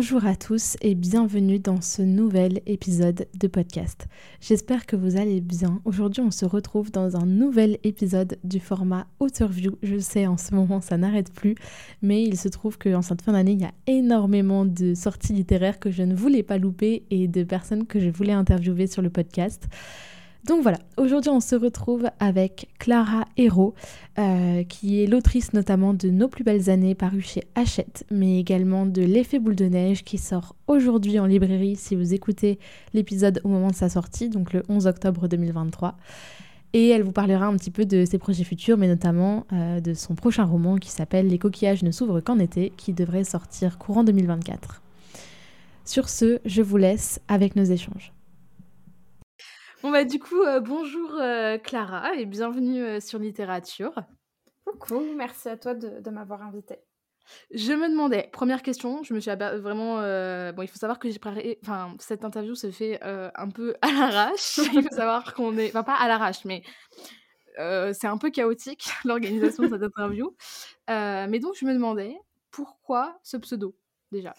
Bonjour à tous et bienvenue dans ce nouvel épisode de podcast. J'espère que vous allez bien. Aujourd'hui, on se retrouve dans un nouvel épisode du format Authorview. Je sais, en ce moment, ça n'arrête plus, mais il se trouve qu'en cette fin d'année, il y a énormément de sorties littéraires que je ne voulais pas louper et de personnes que je voulais interviewer sur le podcast. Donc voilà, aujourd'hui on se retrouve avec Clara Hérault, euh, qui est l'autrice notamment de Nos plus belles années paru chez Hachette, mais également de L'effet boule de neige qui sort aujourd'hui en librairie si vous écoutez l'épisode au moment de sa sortie, donc le 11 octobre 2023. Et elle vous parlera un petit peu de ses projets futurs, mais notamment euh, de son prochain roman qui s'appelle Les coquillages ne s'ouvrent qu'en été, qui devrait sortir courant 2024. Sur ce, je vous laisse avec nos échanges. Bon bah du coup, euh, bonjour euh, Clara et bienvenue euh, sur Littérature. Coucou, merci à toi de, m'avoir invitée. Je me demandais, première question, je me suis vraiment... bon, il faut savoir que j'ai préparé... Enfin, cette interview se fait un peu à l'arrache. il faut savoir qu'on est... Enfin, pas à l'arrache, mais c'est un peu chaotique l'organisation de cette interview. mais donc, je me demandais, pourquoi ce pseudo, déjà?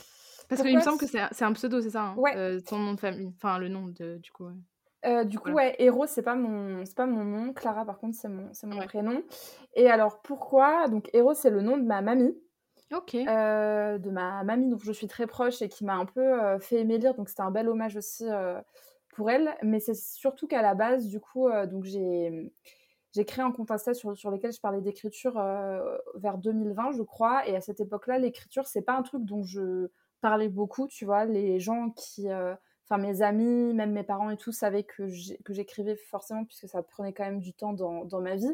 Parce qu'il me semble que c'est un pseudo, c'est ça hein, Ouais. ton nom de famille, enfin le nom de, du coup. Euh, du coup, ouais, Héros, c'est pas mon, c'est pas mon nom. Clara, par contre, c'est mon, c'est mon prénom. Et alors, pourquoi? Donc, Héros, c'est le nom de ma mamie. Ok. Euh, de ma mamie dont je suis très proche et qui m'a un peu euh, fait aimer lire. Donc, c'était un bel hommage aussi pour elle. Mais c'est surtout qu'à la base, du coup, donc j'ai, j'ai créé un compte Insta sur, sur lequel je parlais d'écriture vers 2020, je crois. Et à cette époque-là, l'écriture, c'est pas un truc dont je parlais beaucoup, tu vois. Les gens qui enfin mes amis, même mes parents et tout savaient que j'écrivais forcément puisque ça prenait quand même du temps dans, dans ma vie.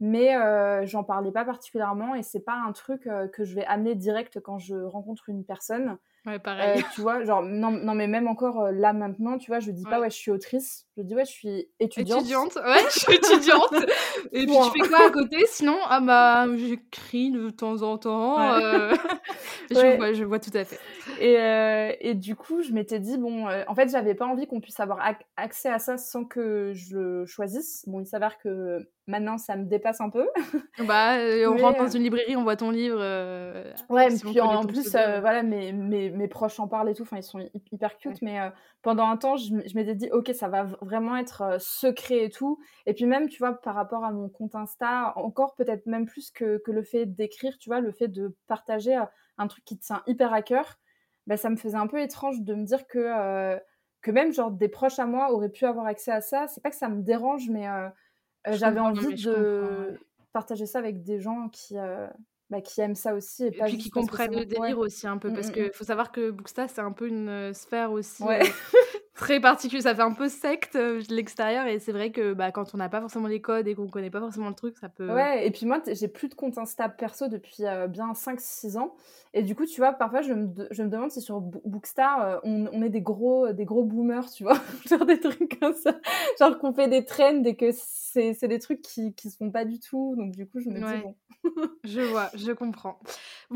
Mais euh, j'en parlais pas particulièrement et c'est pas un truc euh, que je vais amener direct quand je rencontre une personne. Ouais, pareil. Euh, tu vois, genre, non, non, mais même encore là maintenant, tu vois, je dis pas, ouais, je suis autrice. Je dis, ouais, je suis étudiante. Étudiante, ouais, je suis étudiante. Et puis, tu fais quoi à côté? Sinon, ah bah, j'écris de temps en temps. je, vois, je vois tout à fait. Et, euh, et du coup, je m'étais dit, bon, en fait, j'avais pas envie qu'on puisse avoir accès à ça sans que je le choisisse. Bon, il s'avère que maintenant, ça me dépasse un peu. bah, on rentre dans une librairie, on voit ton livre. ouais, et puis en, plus, voilà, mais mais mes proches en parlent et tout, enfin ils sont hyper cute, mais euh, pendant un temps je, m'étais dit ok ça va vraiment être euh, secret et tout, et puis même tu vois par rapport à mon compte Insta, encore peut-être même plus que, que le fait d'écrire, tu vois, le fait de partager euh, un truc qui te tient hyper à cœur, bah, ça me faisait un peu étrange de me dire que, que même genre des proches à moi auraient pu avoir accès à ça, c'est pas que ça me dérange, mais j'avais envie de partager ça avec des gens qui bah, qui aiment ça aussi. Et, puis qui comprennent le délire aussi un peu, mmh, parce mmh, qu'il mmh. faut savoir que Booksta, c'est un peu une sphère aussi très particulière. Ça fait un peu secte de l'extérieur, et c'est vrai que bah, quand on n'a pas forcément les codes et qu'on connaît pas forcément le truc, ça peut. Ouais, et puis moi, j'ai plus de compte Insta perso depuis bien 5-6 ans. Et du coup, tu vois, parfois, je me, je me demande si sur Bookstar, on, on, est des gros, des gros boomers, tu vois, genre des trucs comme ça. Genre qu'on fait des trends et que c'est des trucs qui, qui se font pas du tout. Donc, du coup, je me dis, bon. je vois, je comprends.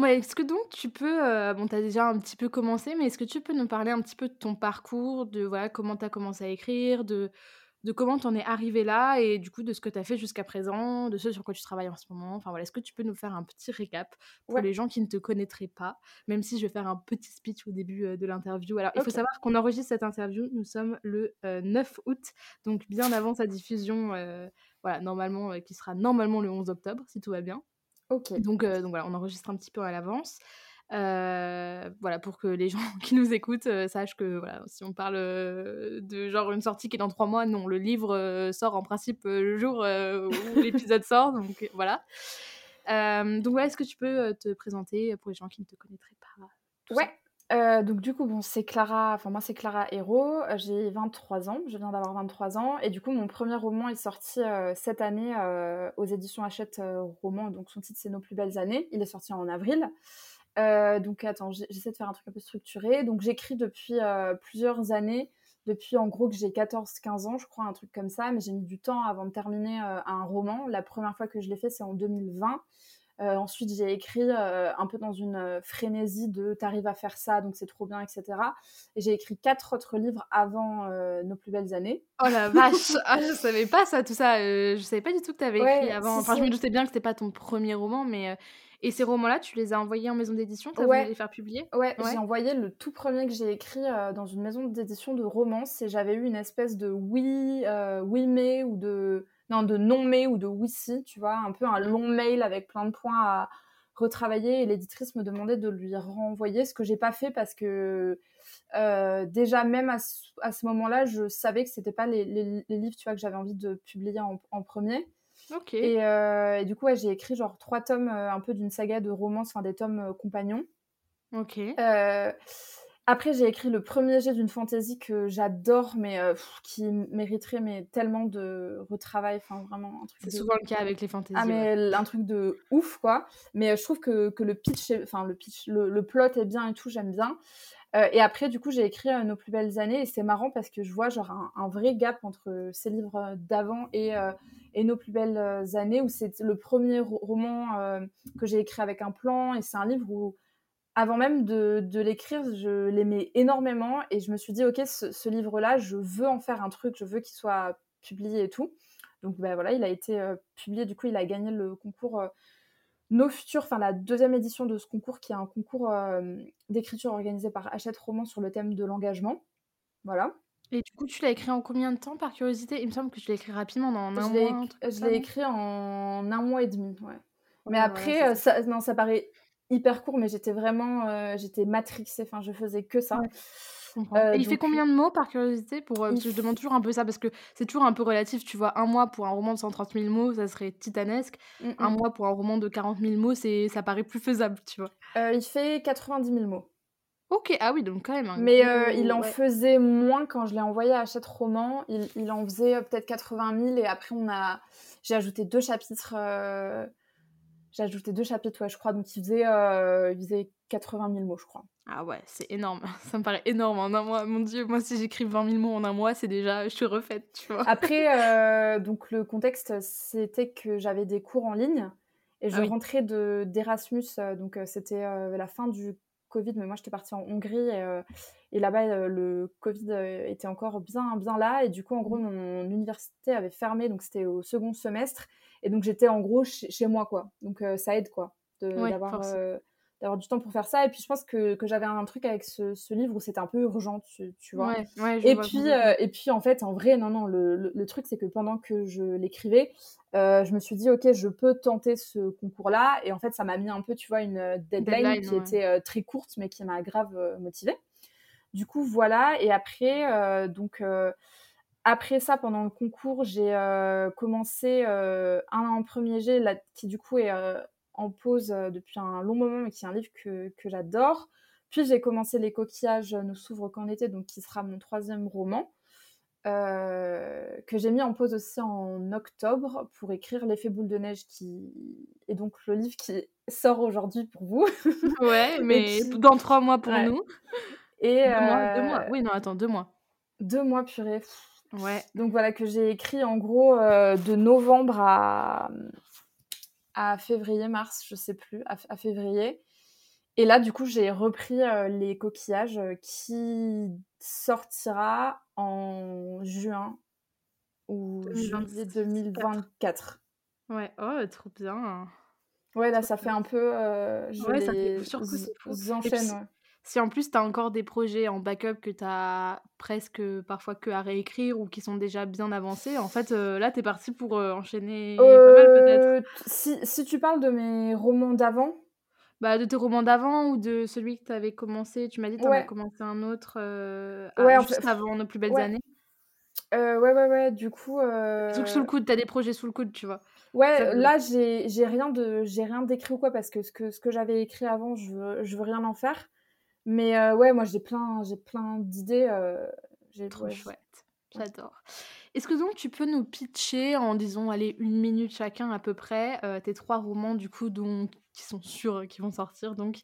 est-ce que donc tu peux, euh, bon, tu as déjà un petit peu commencé, mais est-ce que tu peux nous parler un petit peu de ton parcours, de voilà, comment tu as commencé à écrire, de, de comment tu en es arrivé là et du coup de ce que tu as fait jusqu'à présent, de ce sur quoi tu travailles en ce moment. Enfin voilà, est-ce que tu peux nous faire un petit récap pour les gens qui ne te connaîtraient pas, même si je vais faire un petit speech au début euh, de l'interview. Alors, il faut savoir qu'on enregistre cette interview, nous sommes le 9 euh, août, donc bien avant sa diffusion, voilà, normalement, qui sera normalement le 11 octobre, si tout va bien. Ok. Donc, euh, donc voilà, on enregistre un petit peu à l'avance. Euh, voilà, pour que les gens qui nous écoutent euh, sachent que voilà, si on parle de genre une sortie qui est dans trois mois, non, le livre sort en principe le jour où l'épisode sort, donc voilà. donc voilà, est-ce que tu peux te présenter pour les gens qui ne te connaîtraient pas Ouais. Euh, donc du coup, bon, c'est Clara, enfin moi c'est Clara Hérault, euh, j'ai 23 ans, je viens d'avoir 23 ans, et du coup mon premier roman est sorti euh, cette année aux éditions Hachette Roman, donc son titre c'est Nos plus belles années, il est sorti en avril. Donc attends, j'essaie de faire un truc un peu structuré, donc j'écris depuis plusieurs années, depuis en gros que j'ai 14-15 ans je crois, un truc comme ça, mais j'ai mis du temps avant de terminer un roman, la première fois que je l'ai fait c'est en 2020. Euh, ensuite, j'ai écrit euh, un peu dans une euh, frénésie de t'arrives à faire ça, donc c'est trop bien, etc. Et j'ai écrit quatre autres livres avant Nos plus belles années. Oh la vache ah, Je savais pas ça, tout ça. je savais pas du tout que tu avais écrit avant. enfin, je me doutais bien que c'était pas ton premier roman, mais. Et ces romans-là, tu les as envoyés en maison d'édition? Tu as voulu les faire publier? Ouais, j'ai envoyé le tout premier que j'ai écrit dans une maison d'édition de romance et j'avais eu une espèce de oui, oui mais ou de non, de non-mais ou de oui-si, tu vois, un peu un long mail avec plein de points à retravailler et l'éditrice me demandait de lui renvoyer, ce que j'ai pas fait parce que euh, déjà même à ce, moment-là, je savais que c'était pas les, livres, tu vois, que j'avais envie de publier en, premier. Ok. Euh, et, du coup, ouais, j'ai écrit genre trois tomes, euh, un peu d'une saga de romance, enfin des tomes compagnons. Ok. Après, j'ai écrit le premier jet d'une fantaisie que j'adore, mais euh, qui mériterait mais tellement de retravail. Enfin, vraiment un truc. C'est souvent le cas avec les fantaisies. Ah, mais un truc de ouf, quoi. Mais euh, je trouve que, que le pitch, enfin le pitch, le, plot est bien et tout, j'aime bien. Euh, et après, du coup, j'ai écrit Nos plus belles années et c'est marrant parce que je vois genre un, vrai gap entre ces livres d'avant et, et Nos plus belles années où c'est le premier roman que j'ai écrit avec un plan et c'est un livre où avant même de, l'écrire, je l'aimais énormément et je me suis dit, ok, ce, livre-là, je veux en faire un truc, je veux qu'il soit publié et tout. Donc ben voilà, il a été euh, publié, du coup, il a gagné le concours euh, Nos Futurs, enfin la deuxième édition de ce concours, qui est un concours euh, d'écriture organisé par Hachette Roman sur le thème de l'engagement. Voilà. Et du coup, tu l'as écrit en combien de temps, par curiosité? Il me semble que tu l'as écrit rapidement, dans un mois. je l'ai écrit en un mois et demi, ouais. Mais après, ça, non, ça paraît hyper court, mais j'étais vraiment, euh, j'étais matrixée. Enfin, je faisais que ça. Euh, il fait combien de mots par curiosité pour euh, Je demande toujours un peu ça parce que c'est toujours un peu relatif. Tu vois, un mois pour un roman de 130 000 mots, ça serait titanesque. Mm, un mm. mois pour un roman de 40 000 mots, ça paraît plus faisable, tu vois. il fait 90 000 mots. Ok, ah oui, donc quand même. Mais il en faisait moins quand je l'ai envoyé à Hachette Roman. Il, il en faisait peut-être 80 000 et après on a, j'ai ajouté deux chapitres j'ai ajouté deux chapitres, ouais, je crois. Donc, il faisait, euh, il faisait 80 000 mots, je crois. Ah ouais, c'est énorme. Ça me paraît énorme en un mois. Mon Dieu, moi, si j'écris 20 000 mots en un mois, c'est déjà, je suis refaite, tu vois. Après, euh, donc, le contexte, c'était que j'avais des cours en ligne et je ah rentrais de, d'Erasmus. Euh, donc, c'était la fin du Covid, mais moi, j'étais partie en Hongrie et, et là-bas, le Covid était encore bien, bien là. Et du coup, en gros, mon université avait fermé, donc c'était au second semestre. Et donc j'étais en gros chez, moi, quoi. Donc euh, ça aide, quoi, euh, d'avoir du temps pour faire ça. Et puis je pense que, que j'avais un truc avec ce, ce livre où c'était un peu urgent, tu, tu vois. et, puis, euh, et puis en fait, en vrai, non, non, le, le, truc c'est que pendant que je l'écrivais, je me suis dit, ok, je peux tenter ce concours-là. Et en fait, ça m'a mis un peu, tu vois, une deadline, qui était très courte, mais qui m'a grave motivée. Du coup, voilà. Et après, donc après ça, pendant le concours, j'ai euh, commencé euh, un, premier jet qui du coup est euh, en pause depuis un long moment, mais qui est un livre que, j'adore. Puis j'ai commencé Les coquillages nous s'ouvrent qu'en été, donc qui sera mon troisième roman, que j'ai mis en pause aussi en octobre pour écrire L'effet boule de neige, qui est donc le livre qui sort aujourd'hui pour vous. Ouais, mais dans trois mois pour nous. Et deux, mois, deux mois. Oui, non, attends, deux mois. Deux mois, purée. Ouais. Donc voilà, que j'ai écrit en gros euh, de novembre à, à février, mars, je sais plus, à, février. Et là, du coup, j'ai repris euh, les coquillages euh, qui sortira en juin ou janvier 2024. Ouais, oh, trop bien. Ouais, là, ça fait un peu. je ouais, ça fait enchaîne, si en plus tu as encore des projets en backup que tu as presque parfois que à réécrire ou qui sont déjà bien avancés, en fait euh, là tu es parti pour euh, enchaîner pas mal peut-être. Euh, si, si, tu parles de mes romans d'avant? Bah, de tes romans d'avant ou de celui que tu avais commencé, tu m'as dit que tu avais commencé un autre ouais, juste avant nos plus belles années. ouais, ouais, ouais, du coup. Sous le coude, tu as des projets sous le coude, tu vois. Ouais, là, j'ai rien d'écrit ou quoi, parce que ce que, ce que j'avais écrit avant, je veux, je veux rien en faire. Mais ouais, moi j'ai plein, j'ai plein d'idées. j'ai Trop chouette. J'adore. Est-ce que donc tu peux nous pitcher en disons allez une minute chacun à peu près tes trois romans du coup dont qui sont sûrs qui vont sortir donc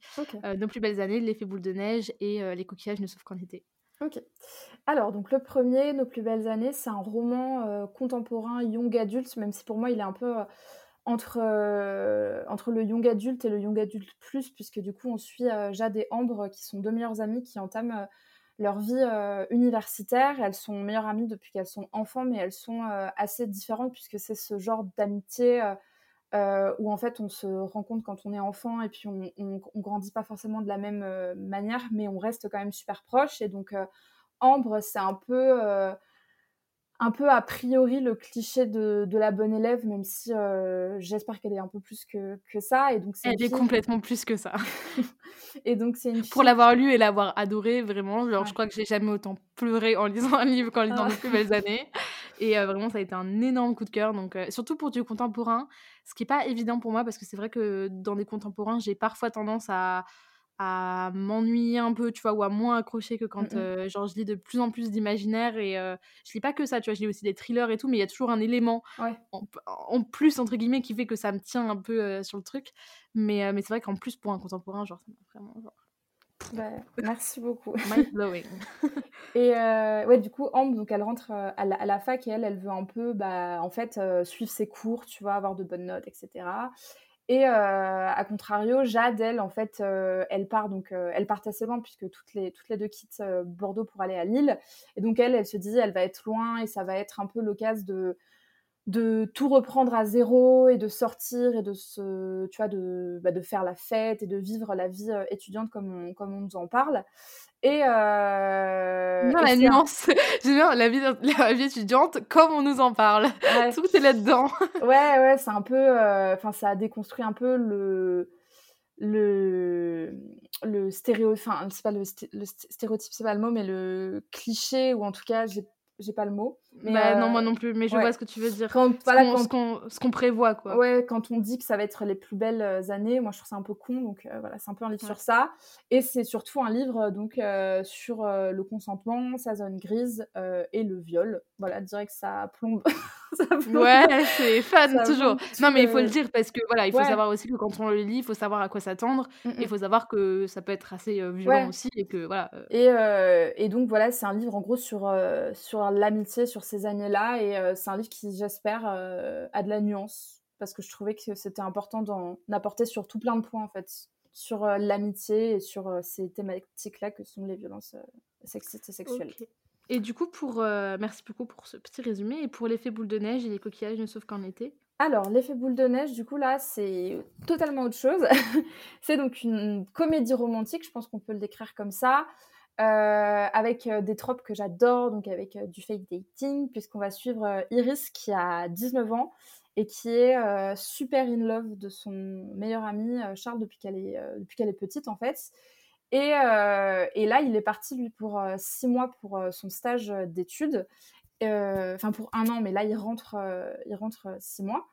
Nos plus belles années, l'effet boule de neige et Les coquillages ne sauf qu'en été. Ok. Alors, donc le premier, Nos plus belles années, c'est un roman euh, contemporain young adulte, même si pour moi il est un peu euh, entre, euh, entre le young adulte et le young adulte plus, puisque du coup on suit Jade et Ambre, qui sont deux meilleures amies qui entament leur vie universitaire. Elles sont meilleures amies depuis qu'elles sont enfants, mais elles sont assez différentes, puisque c'est ce genre d'amitié où en fait on se rencontre quand on est enfant et puis on, on, grandit pas forcément de la même manière, mais on reste quand même super proche. Et donc Ambre, c'est un peu un peu a priori le cliché de, de la bonne élève, même si j'espère qu'elle est un peu plus que, que ça. Et donc Elle est complètement plus que ça. et donc c'est Pour l'avoir lu et l'avoir adoré, vraiment, genre, je crois que j'ai jamais autant pleuré en lisant un livre qu'en lisant ah. plus belles années. Et vraiment, ça a été un énorme coup de cœur. Donc, surtout pour du contemporain, ce qui n'est pas évident pour moi, parce que c'est vrai que dans des contemporains, j'ai parfois tendance à à m'ennuyer un peu, tu vois, ou à moins accrocher que quand, genre, je lis de plus en plus d'imaginaire et je lis pas que ça, tu vois, je lis aussi des thrillers et tout, mais il y a toujours un élément en, plus, entre guillemets, qui fait que ça me tient un peu sur le truc. Mais, mais c'est vrai qu'en plus, pour un contemporain, genre, ça vraiment, genre... Bah, merci beaucoup. Mind blowing. et ouais, du coup, Ambre, donc elle rentre à la, fac et elle, elle veut un peu, bah, en fait, suivre ses cours, tu vois, avoir de bonnes notes, etc. Et euh, à contrario, Jade, elle, en fait, euh, elle part donc, euh, elle part assez loin puisque toutes les toutes les deux quittent Bordeaux pour aller à Lille. Et donc elle, elle se dit, elle va être loin et ça va être un peu l'occasion de de tout reprendre à zéro et de sortir et de se, tu vois, de, bah, de faire la fête et de vivre la vie étudiante comme on, comme on nous en parle. Et, euh, la nuance, j'aime bien la vie, la vie étudiante comme on nous en parle. Tout est là-dedans. ouais, ouais, c'est un peu, euh, enfin, ça a déconstruit un peu le le le stéréo enfin c'est pas le, le stéréotype c'est pas le mot mais le cliché ou en tout cas j'ai j'ai pas le mot. Mais bah, non, moi euh, non plus, mais je vois ce que tu veux dire. Quand, ce qu'on prévoit, quoi. Ouais, quand on dit que ça va être les plus belles euh, années, moi je trouve ça un peu con, donc euh, voilà, c'est un peu un livre sur ça. Et c'est surtout un livre donc sur le consentement, sa zone grise et le viol. Voilà, direct ça plombe. ça plombe. Ouais, c'est fun toujours. Non, mais il faut le dire parce que voilà, il faut savoir aussi que quand on le lit, il faut savoir à quoi s'attendre. Mm, il mm. faut savoir que ça peut être assez violent aussi et que voilà. Et, et donc voilà, c'est un livre en gros sur sur l'amitié sur ces années-là. Et euh, c'est un livre qui, j'espère, euh, a de la nuance. Parce que je trouvais que c'était important d'en apporter sur tout plein de points, en fait. Sur euh, l'amitié et sur ces thématiques-là que sont les violences sexistes et sexuelles. Et du coup, pour merci beaucoup pour ce petit résumé. Et pour l'effet boule de neige et les coquillages, ne sauf qu'en été alors, l'effet boule de neige, du coup, là, c'est totalement autre chose. c'est donc une comédie romantique, je pense qu'on peut le décrire comme ça, euh, avec euh, des tropes que j'adore, donc avec euh, du fake dating, puisqu'on va suivre Iris qui a 19 ans et qui est super in love de son meilleur ami Charles depuis qu'elle est, depuis qu'elle est petite en fait. Et, et, là, il est parti lui pour six mois pour son stage d'études, enfin pour un an, mais là il rentre, il rentre six mois.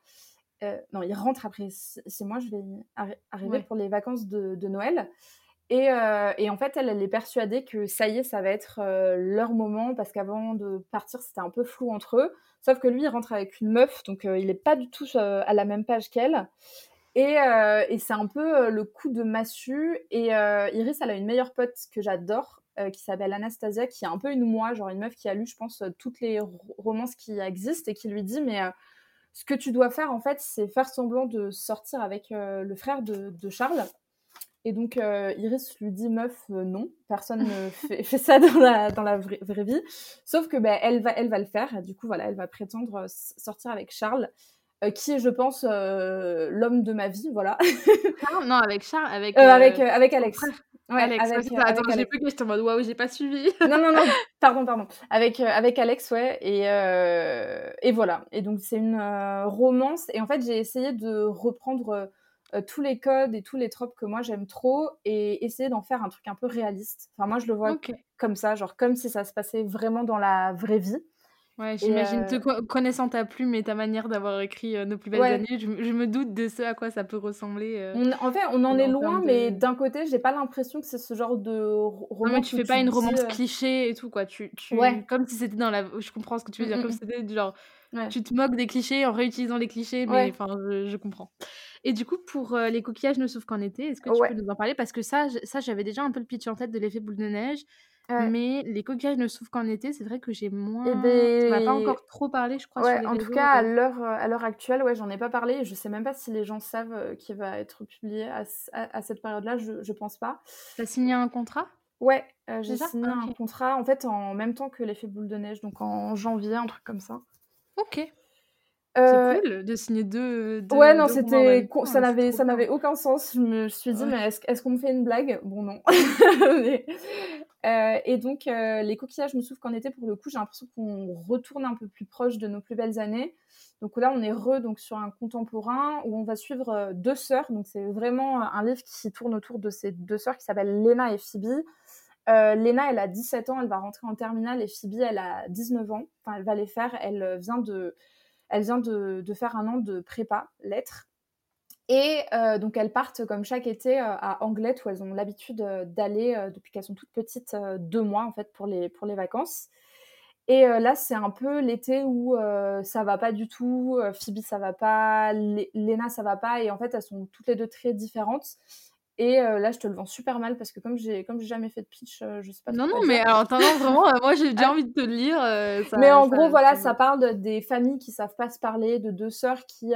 non, il rentre après six mois. Je vais arriver pour les vacances de, de Noël. Euh, et, en fait, elle, est persuadée que ça y est, ça va être euh, leur moment, parce qu'avant de partir, c'était un peu flou entre eux. Sauf que lui, il rentre avec une meuf, donc euh, il n'est pas du tout à la même page qu'elle. Et, c'est un peu le coup de massue. Et Iris, elle a une meilleure pote que j'adore, qui s'appelle Anastasia, qui est un peu une moi, genre une meuf qui a lu, je pense, toutes les romances qui existent, et qui lui dit, mais ce que tu dois faire, en fait, c'est faire semblant de sortir avec le frère de Charles et donc, euh, Iris lui dit Meuf, euh, non, personne ne fait, ça dans la, dans la vraie, vie. Sauf que ben, elle, va, elle va le faire. du coup, voilà, elle va prétendre euh, sortir avec Charles, qui est, je pense, l'homme de ma vie. Voilà. non, avec Charles, avec, avec, avec Alex. Ouais, Alex, avec, ça. Attends, j'ai plus j'étais en mode waouh, j'ai pas suivi. non, non, non, pardon, pardon. Avec, avec Alex, ouais, et, et voilà. Et donc, c'est une romance. Et en fait, j'ai essayé de reprendre euh, tous les codes et tous les tropes que moi j'aime trop et essayer d'en faire un truc un peu réaliste. Enfin, moi je le vois comme ça, genre comme si ça se passait vraiment dans la vraie vie. Ouais, j'imagine, te connaissant ta plume et ta manière d'avoir écrit, Nos plus belles années, je me doute de ce à quoi ça peut ressembler, en fait, on en est loin, mais d'un côté, j'ai pas l'impression que c'est ce genre de roman Non, tu fais pas une romance cliché et tout, quoi. Tu tu comme si c'était dans la je comprends ce que tu veux dire, mmh, comme mmh, si c'était du genre, tu te moques des clichés en réutilisant les clichés, mais enfin, je comprends. Et du coup, pour, les coquillages ne sauvent qu'en été, est-ce que tu peux nous en parler? Parce que ça ça, j'avais déjà un peu le pitch en tête de l'effet boule de neige. Mais les coquillages ne s'ouvrent qu'en été, c'est vrai que j'ai moins et beh, on pas encore trop parlé, je crois, ouais, en tout cas, à l'heure, à l'heure actuelle, ouais, j'en ai pas parlé je sais même pas si les gens savent, qu'il va être publié à à cette période-là, je je pense pas. Tu as signé un contrat? Ouais, j'ai signé ah, un contrat, en fait, en même temps que l'effet boule de neige, donc en janvier, un truc comme ça. OK. C'est cool de signer deux, ouais, non, c'était ça n'avait ça n'avait aucun sens. Je me suis dit mais est-ce est-ce qu'on me fait une blague? Bon non. Euh, et donc, euh, les coquillages me souffrent qu'en été, pour le coup, j'ai l'impression qu'on retourne un peu plus proche de nos plus belles années. Donc là, on est re donc, sur un contemporain où on va suivre euh, deux sœurs. Donc c'est vraiment un livre qui tourne autour de ces deux sœurs qui s'appellent Lena et Phoebe. Lena, elle a 17 ans, elle va rentrer en terminale et Phoebe, elle a 19 ans. Enfin, elle va les faire. Elle vient de, elle vient de, faire un an de prépa, lettres. Et euh, donc elles partent comme chaque été euh, à Anglette où elles ont l'habitude euh, d'aller depuis qu'elles sont toutes petites deux mois en fait pour les, vacances. Et là c'est un peu l'été où ça va pas du tout, Phoebe ça va pas, Lena ça va pas et en fait elles sont toutes les deux très différentes. Et là, je te le vends super mal parce que comme j'ai comme j'ai jamais fait de pitch, je sais pas. Non non, mais alors vraiment, moi j'ai bien envie de te le lire. mais en gros, voilà, ça parle des familles qui savent pas se parler, de deux sœurs qui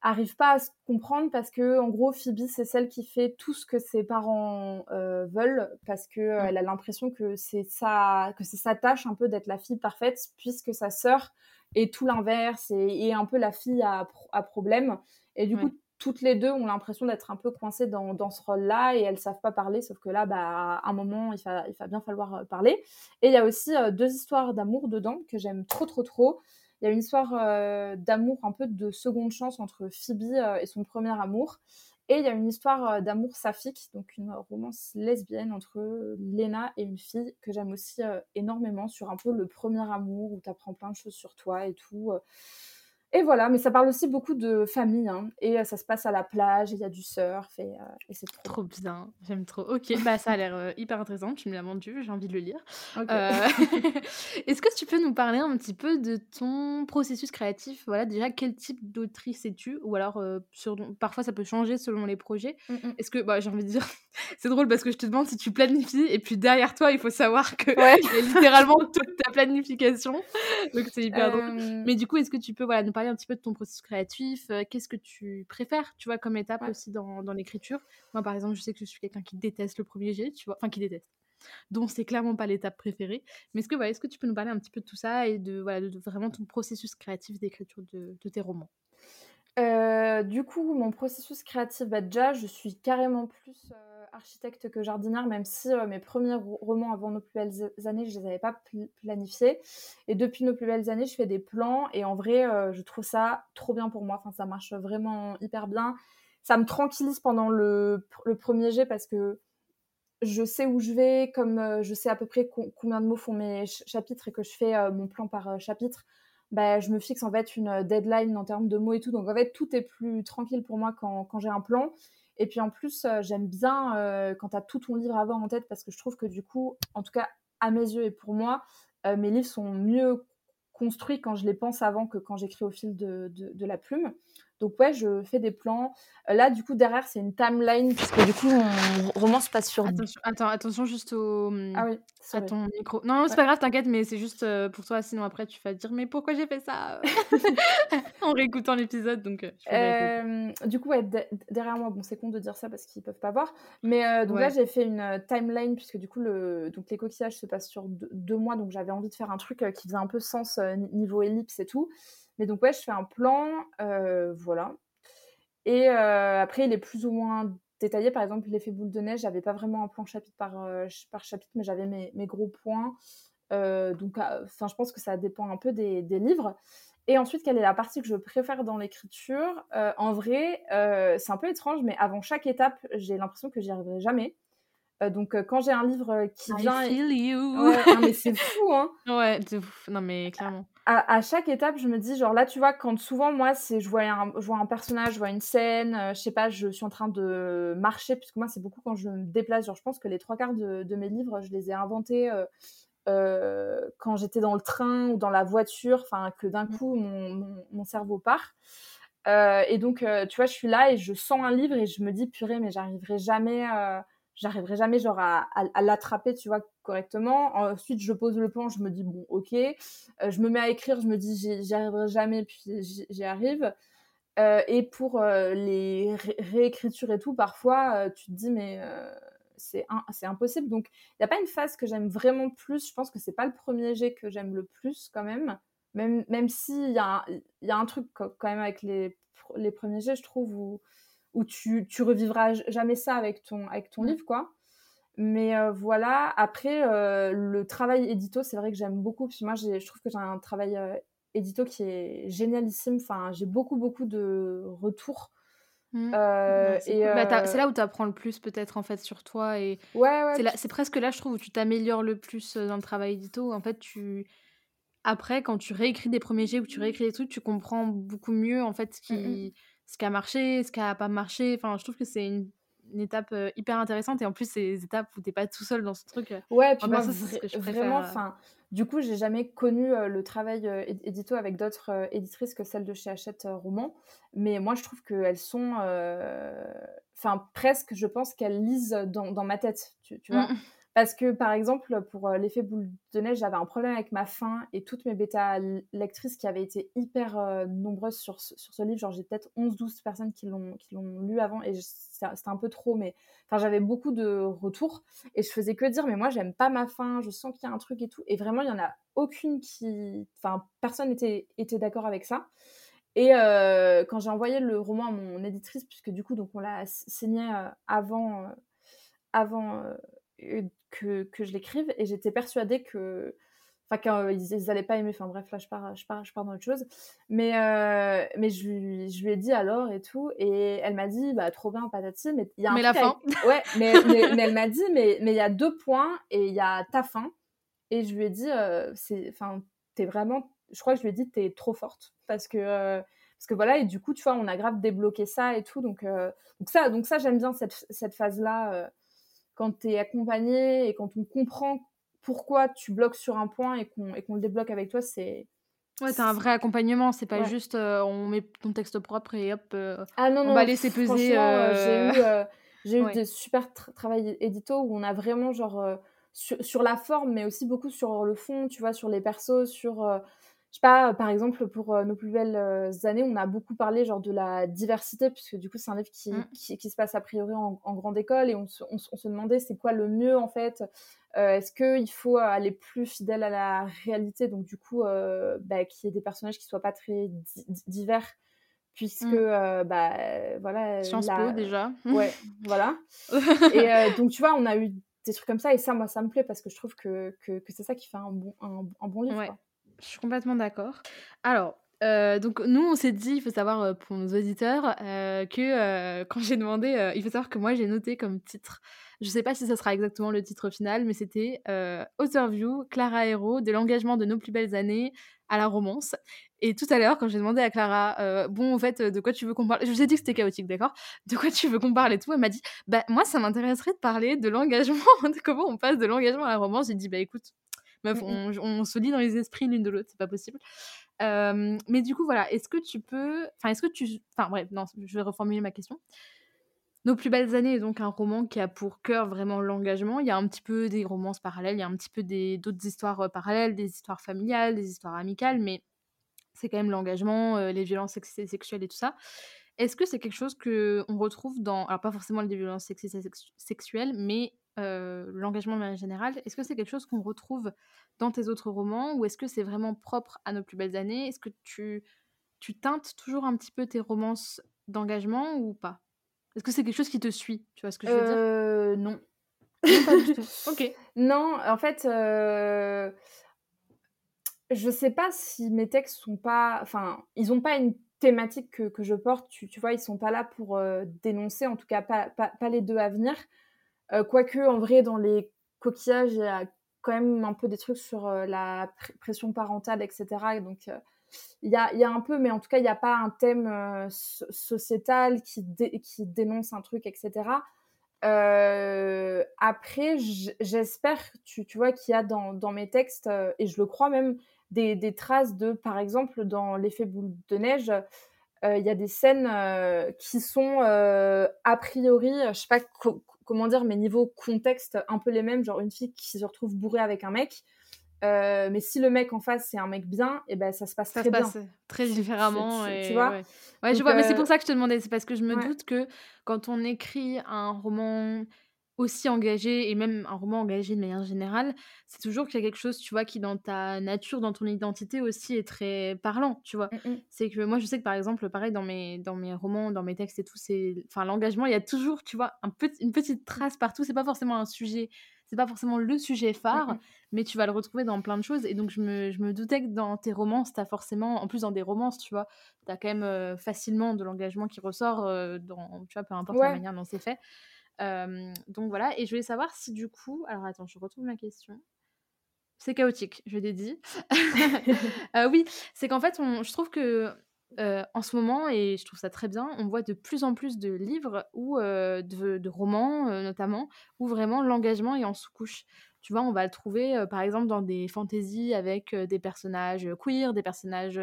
arrive pas à se comprendre parce que en gros Phoebe c'est celle qui fait tout ce que ses parents euh, veulent parce que euh, elle a l'impression que c'est ça que c'est sa tâche un peu d'être la fille parfaite puisque sa sœur est tout l'inverse et, est un peu la fille à, à problème et du coup toutes les deux ont l'impression d'être un peu coincées dans, ce rôle-là et elles savent pas parler, sauf que là, bah, à un moment, il va, bien falloir euh, parler. Et il y a aussi deux histoires d'amour dedans que j'aime trop, trop, trop. Il y a une histoire euh, d'amour, un peu de seconde chance entre Phoebe euh, et son premier amour. Et il y a une histoire euh, d'amour saphique, donc une romance lesbienne entre Lena et une fille que j'aime aussi énormément sur un peu le premier amour où tu apprends plein de choses sur toi et tout. Et voilà, mais ça parle aussi beaucoup de famille, hein, et ça se passe à la plage, il y a du surf, et, c'est trop, trop bien. J'aime trop. Ok, bah ça a l'air hyper intéressant, tu me l'as vendu, j'ai envie de le lire. Est-ce que tu peux nous parler un petit peu de ton processus créatif? Voilà, déjà, quel type d'autrice es-tu? Ou alors, sur... parfois ça peut changer selon les projets. Mmh, mmh. Est-ce que, bah, j'ai envie de dire, c'est drôle parce que je te demande si tu planifies, et puis derrière toi, il faut savoir que ouais. y a littéralement toute ta planification. Donc c'est hyper drôle. Mais du coup, est-ce que tu peux voilà, nous parler un petit peu de ton processus créatif. Euh, qu'est-ce que tu préfères, tu vois, comme étape aussi dans, dans l'écriture? Moi, par exemple, je sais que je suis quelqu'un qui déteste le premier jet, tu vois, enfin qui déteste dont c'est clairement pas l'étape préférée. Mais est-ce que, voilà, est-ce que tu peux nous parler un petit peu de tout ça et de, voilà, de, vraiment ton processus créatif d'écriture de, de, tes romans? Euh, Du coup, mon processus créatif, bah, déjà, je suis carrément plus euh, architecte que jardinière, même si euh, mes premiers romans avant nos plus belles années, je les avais pas planifiés. Et depuis nos plus belles années, je fais des plans et en vrai, euh, je trouve ça trop bien pour moi. Enfin, ça marche vraiment hyper bien. Ça me tranquillise pendant le, premier jet parce que je sais où je vais, comme euh, je sais à peu près combien de mots font mes chapitres et que je fais mon plan par chapitre. Bah, je me fixe en fait une deadline en termes de mots et tout. Donc en fait, tout est plus tranquille pour moi quand, quand j'ai un plan. Et puis en plus, euh, j'aime bien euh, quand tu as tout ton livre avant en tête parce que je trouve que du coup, en tout cas à mes yeux et pour moi, euh, mes livres sont mieux construits quand je les pense avant que quand j'écris au fil de, la plume. Donc ouais, je fais des plans. Là, du coup, derrière, c'est une timeline, puisque du coup, mon roman se passe sur... Attention, attends, attention juste au... Ah oui, à ton micro. Non, c'est pas grave, t'inquiète, mais c'est juste pour toi, sinon après, tu vas te dire, mais pourquoi j'ai fait ça? En réécoutant l'épisode, donc... du coup, ouais, derrière moi, bon, c'est con de dire ça parce qu'ils peuvent pas voir, mais donc là, j'ai fait une timeline, puisque du coup, le... donc, les coquillages se passent sur deux, mois, donc j'avais envie de faire un truc qui faisait un peu sens niveau ellipse et tout. Mais donc, ouais, je fais un plan, euh, voilà. Et euh, après, il est plus ou moins détaillé. Par exemple, l'effet boule de neige, j'avais pas vraiment un plan chapitre par, euh, par chapitre, mais j'avais mes, mes, gros points. donc, enfin, je pense que ça dépend un peu des, des, livres. Et ensuite, quelle est la partie que je préfère dans l'écriture? En vrai, c'est un peu étrange, mais avant chaque étape, j'ai l'impression que j'y arriverai jamais. Euh, donc, euh, quand j'ai un livre qui I vient. feel you. Ouais, non, mais c'est fou, hein. Ouais, de. Non, mais clairement. À, à chaque étape, je me dis, genre là, tu vois, quand souvent, moi, c'est je vois un, je vois un personnage, je vois une scène, euh, je sais pas, je suis en train de marcher, puisque moi, c'est beaucoup quand je me déplace. Genre, je pense que les trois quarts de, de mes livres, je les ai inventés euh, euh, quand j'étais dans le train ou dans la voiture, enfin, que d'un coup, mon, mon, mon cerveau part. Euh, et donc, tu vois, je suis là et je sens un livre et je me dis, purée, mais j'arriverai jamais, j'arriverai jamais genre à, à, l'attraper, tu vois, correctement. Ensuite, je pose le plan, je me dis, bon, ok. Euh, je me mets à écrire, je me dis, j'y arriverai jamais, puis j'y arrive. Euh, et pour euh, les ré réécritures et tout, parfois, tu te dis, mais c'est impossible. Donc, il n'y a pas une phase que j'aime vraiment plus. Je pense que c'est pas le premier jet que j'aime le plus, quand même. Même, même s'il y, a, y a un truc quand même avec les, les premiers jets, je trouve, où, où tu, tu revivras jamais ça avec ton, avec ton livre, quoi. Mais euh, voilà, après, euh, le travail édito, c'est vrai que j'aime beaucoup. Puis moi, je trouve que j'ai un travail euh, édito qui est génialissime. Enfin, j'ai beaucoup, beaucoup de retours. Mmh. Ouais, c'est cool. bah, là où tu apprends le plus, peut-être, en fait, sur toi. Et ouais, ouais. C'est presque là, je trouve, où tu t'améliores le plus dans le travail édito. En fait, tu après, quand tu réécris des premiers jets ou tu réécris des trucs, tu comprends beaucoup mieux en fait ce qui, mmh ce qui a marché, ce qui a pas marché. Enfin, je trouve que c'est une, une, étape euh, hyper intéressante et en plus, c'est des étapes où t'es pas tout seul dans ce truc. Ouais, puis moi, vra vraiment, enfin, du coup, j'ai jamais connu euh, le travail euh, édito avec d'autres euh, éditrices que celle de chez Hachette Roman, mais moi, je trouve qu'elles sont, enfin, presque, je pense qu'elles lisent dans, dans, ma tête, tu, tu vois. Mmh parce que, par exemple, pour euh, l'effet boule de neige, j'avais un problème avec ma faim et toutes mes bêta-lectrices qui avaient été hyper euh, nombreuses sur, sur ce livre, genre j'ai peut-être 11-12 personnes qui l'ont lu avant et c'était un peu trop, mais enfin, j'avais beaucoup de retours et je faisais que dire, mais moi j'aime pas ma faim, je sens qu'il y a un truc et tout. Et vraiment, il y en a aucune qui. Enfin, personne n'était était, d'accord avec ça. Et euh, quand j'ai envoyé le roman à mon éditrice, puisque du coup, donc on l'a signé avant, avant que, que je l'écrive et j'étais persuadée que enfin qu'ils ils allaient pas aimer. Enfin bref là je pars je pars je pars dans autre chose. Mais euh, mais je lui, je lui ai dit alors et tout et elle m'a dit bah trop bien patati mais il y a un mais la fin. avec... ouais mais, mais, mais, elle m'a dit mais mais il y a deux points et il y a ta fin. Et je lui ai dit euh, c'est enfin t'es vraiment je crois que je lui ai dit t'es trop forte parce que euh, parce que voilà et du coup tu vois on a grave débloqué ça et tout. Donc euh, donc ça donc ça j'aime bien cette cette phase là quand tu es accompagné et quand on comprend pourquoi tu bloques sur un point et qu'on qu le débloque avec toi, c'est. Ouais, t'as un vrai accompagnement, c'est pas ouais. juste euh, on met ton texte propre et hop, euh, ah non, on non, va laisser peser. Euh... J'ai eu, euh, j'ai ouais. eu des super tra travail édito où on a vraiment, genre, sur, sur, la forme, mais aussi beaucoup sur le fond, tu vois, sur les persos, sur je sais pas, par exemple, pour euh, nos plus belles euh, années, on a beaucoup parlé genre de la diversité, puisque du coup, c'est un livre qui, mmh. qui, qui, se passe a priori en, en grande école, et on se, on, on se demandait c'est quoi le mieux en fait. Euh, Est-ce qu'il faut aller plus fidèle à la réalité, donc du coup, bah, qu'il y ait des personnages qui soient pas très di divers, puisque mmh. bah voilà. Sciences la... Po déjà. Ouais, voilà. et donc tu vois, on a eu des trucs comme ça, et ça, moi, ça me plaît parce que je trouve que, que, que c'est ça qui fait un bon, un, un bon livre. Ouais. Quoi. Je suis complètement d'accord. Alors, euh, donc nous, on s'est dit, il faut savoir euh, pour nos auditeurs, euh, que quand j'ai demandé, il faut savoir que moi, j'ai noté comme titre, je sais pas si ça sera exactement le titre final, mais c'était Authorview, Clara Héros, de l'engagement de nos plus belles années à la romance. Et tout à l'heure, quand j'ai demandé à Clara, bon, en fait, de quoi tu veux qu'on parle Je vous ai dit que c'était chaotique, d'accord? De quoi tu veux qu'on parle et tout Elle m'a dit, bah, moi, ça m'intéresserait de parler de l'engagement, de comment on passe de l'engagement à la romance. J'ai dit, bah, écoute, Meuf, on, on, se lit dans les esprits l'une de l'autre, c'est pas possible. Euh, mais du coup, voilà, est-ce que tu peux. Enfin, est-ce que tu. Enfin, bref, non, je vais reformuler ma question. Nos plus belles années est donc un roman qui a pour cœur vraiment l'engagement. Il y a un petit peu des romances parallèles, il y a un petit peu d'autres histoires euh, parallèles, des histoires familiales, des histoires amicales, mais c'est quand même l'engagement, euh, les violences sex sexuelles et tout ça. Est-ce que c'est quelque chose que on retrouve dans, alors pas forcément les violences sexistes sexuelles, mais euh, l'engagement en général, est-ce que c'est quelque chose qu'on retrouve dans tes autres romans ou est-ce que c'est vraiment propre à nos plus belles années? Est-ce que tu, tu teintes toujours un petit peu tes romances d'engagement ou pas? Est-ce que c'est quelque chose qui te suit? Tu vois ce que je veux euh, dire Non. non pas du tout. ok. Non, en fait, euh... je sais pas si mes textes sont pas. Enfin, ils ont pas une thématique que, que je porte, tu, tu vois, ils sont pas là pour euh, dénoncer, en tout cas pas, pas, pas les deux à venir. Quoique, en vrai, dans les coquillages, il y a quand même un peu des trucs sur la pression parentale, etc. donc, il y a, y a, un peu, mais en tout cas, il n'y a pas un thème sociétal qui, qui dénonce un truc, etc. après, j'espère, tu, tu vois, qu'il y a dans, dans mes textes, et je le crois même, des, des, traces de, par exemple, dans l'effet boule de neige, il y a des scènes qui sont a priori, je sais pas comment dire, mais niveau contexte, un peu les mêmes, genre une fille qui se retrouve bourrée avec un mec. Euh, mais si le mec en face c'est un mec bien, et eh ben ça se passe ça très se passe très différemment. Tu, vois ouais. je vois, mais c'est pour euh, ça que je te demandais, c'est parce que je me doute que quand on écrit un roman aussi engagé et même un roman engagé de manière générale, c'est toujours qu'il y a quelque chose, tu vois, qui dans ta nature, dans ton identité aussi est très parlant, tu vois? Mmh c'est que moi, je sais que par exemple, pareil dans mes, dans mes romans, dans mes textes et tout, c'est, enfin, l'engagement, il y a toujours, tu vois, un petit, une petite trace partout. C'est pas forcément un sujet, c'est pas forcément le sujet phare, mais tu vas le retrouver dans plein de choses. Et donc, je me, je me doutais que dans tes romances, t'as forcément, en plus dans des romances, tu vois, t'as quand même euh, facilement de l'engagement qui ressort euh, dans, tu vois, peu importe la manière dont c'est fait donc voilà, et je voulais savoir si du coup, alors attends, je retrouve ma question. C'est chaotique, je l'ai dit. euh, oui, c'est qu'en fait, on, je trouve que en ce moment, et je trouve ça très bien, on voit de plus en plus de livres ou de, de, romans notamment, où vraiment l'engagement est en sous-couche. Tu vois, on va le trouver par exemple dans des fantaisies avec des personnages queer, des personnages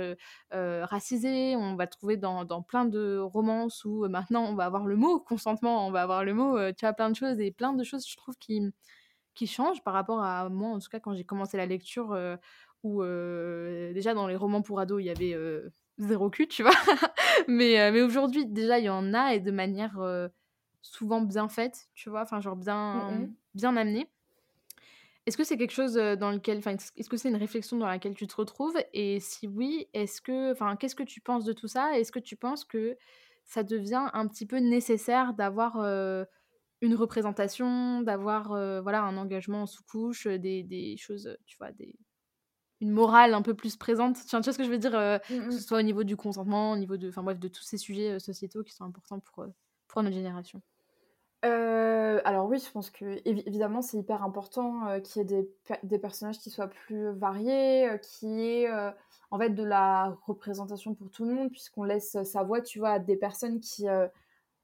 racisés. On va le trouver dans, dans, plein de romances où maintenant on va avoir le mot consentement, on va avoir le mot, tu vois, plein de choses et plein de choses, je trouve, qui, qui changent par rapport à moi, en tout cas, quand j'ai commencé la lecture, où déjà dans les romans pour ados, il y avait zéro cul, tu vois. mais mais aujourd'hui, déjà, il y en a et de manière souvent bien faite, tu vois, enfin, genre bien, mmh bien amenée. Est-ce que c'est quelque chose dans lequel, enfin, est-ce que c'est une réflexion dans laquelle tu te retrouves? Et si oui, est-ce que, enfin, qu'est-ce que tu penses de tout ça? Est-ce que tu penses que ça devient un petit peu nécessaire d'avoir une représentation, d'avoir voilà un engagement sous couche, des, des, choses, tu vois, des une morale un peu plus présente? Tu vois, ce que je veux dire, mmh que ce soit au niveau du consentement, au niveau de, enfin bref, de tous ces sujets sociétaux qui sont importants pour pour notre génération. Euh, alors oui, je pense que évidemment c'est hyper important euh, qu'il y ait des, personnages qui soient plus variés, euh, qui aient en fait de la représentation pour tout le monde, puisqu'on laisse sa voix, tu vois, à des personnes qui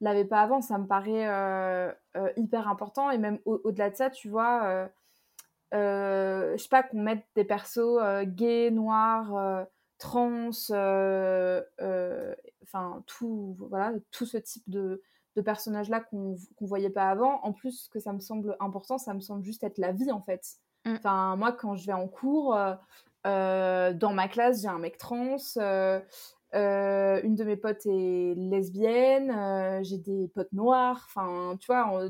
l'avaient pas avant. Ça me paraît hyper important et même au-delà de ça, tu vois, je sais pas qu'on mette des persos gays, noirs, trans, enfin tout, voilà, tout ce type de de personnages-là qu'on ne voyait pas avant. En plus, que ça me semble important, ça me semble juste être la vie, en fait. Mm. Enfin, moi, quand je vais en cours, euh, euh, dans ma classe, j'ai un mec trans, euh, une de mes potes est lesbienne, j'ai des potes noirs. Enfin, tu vois,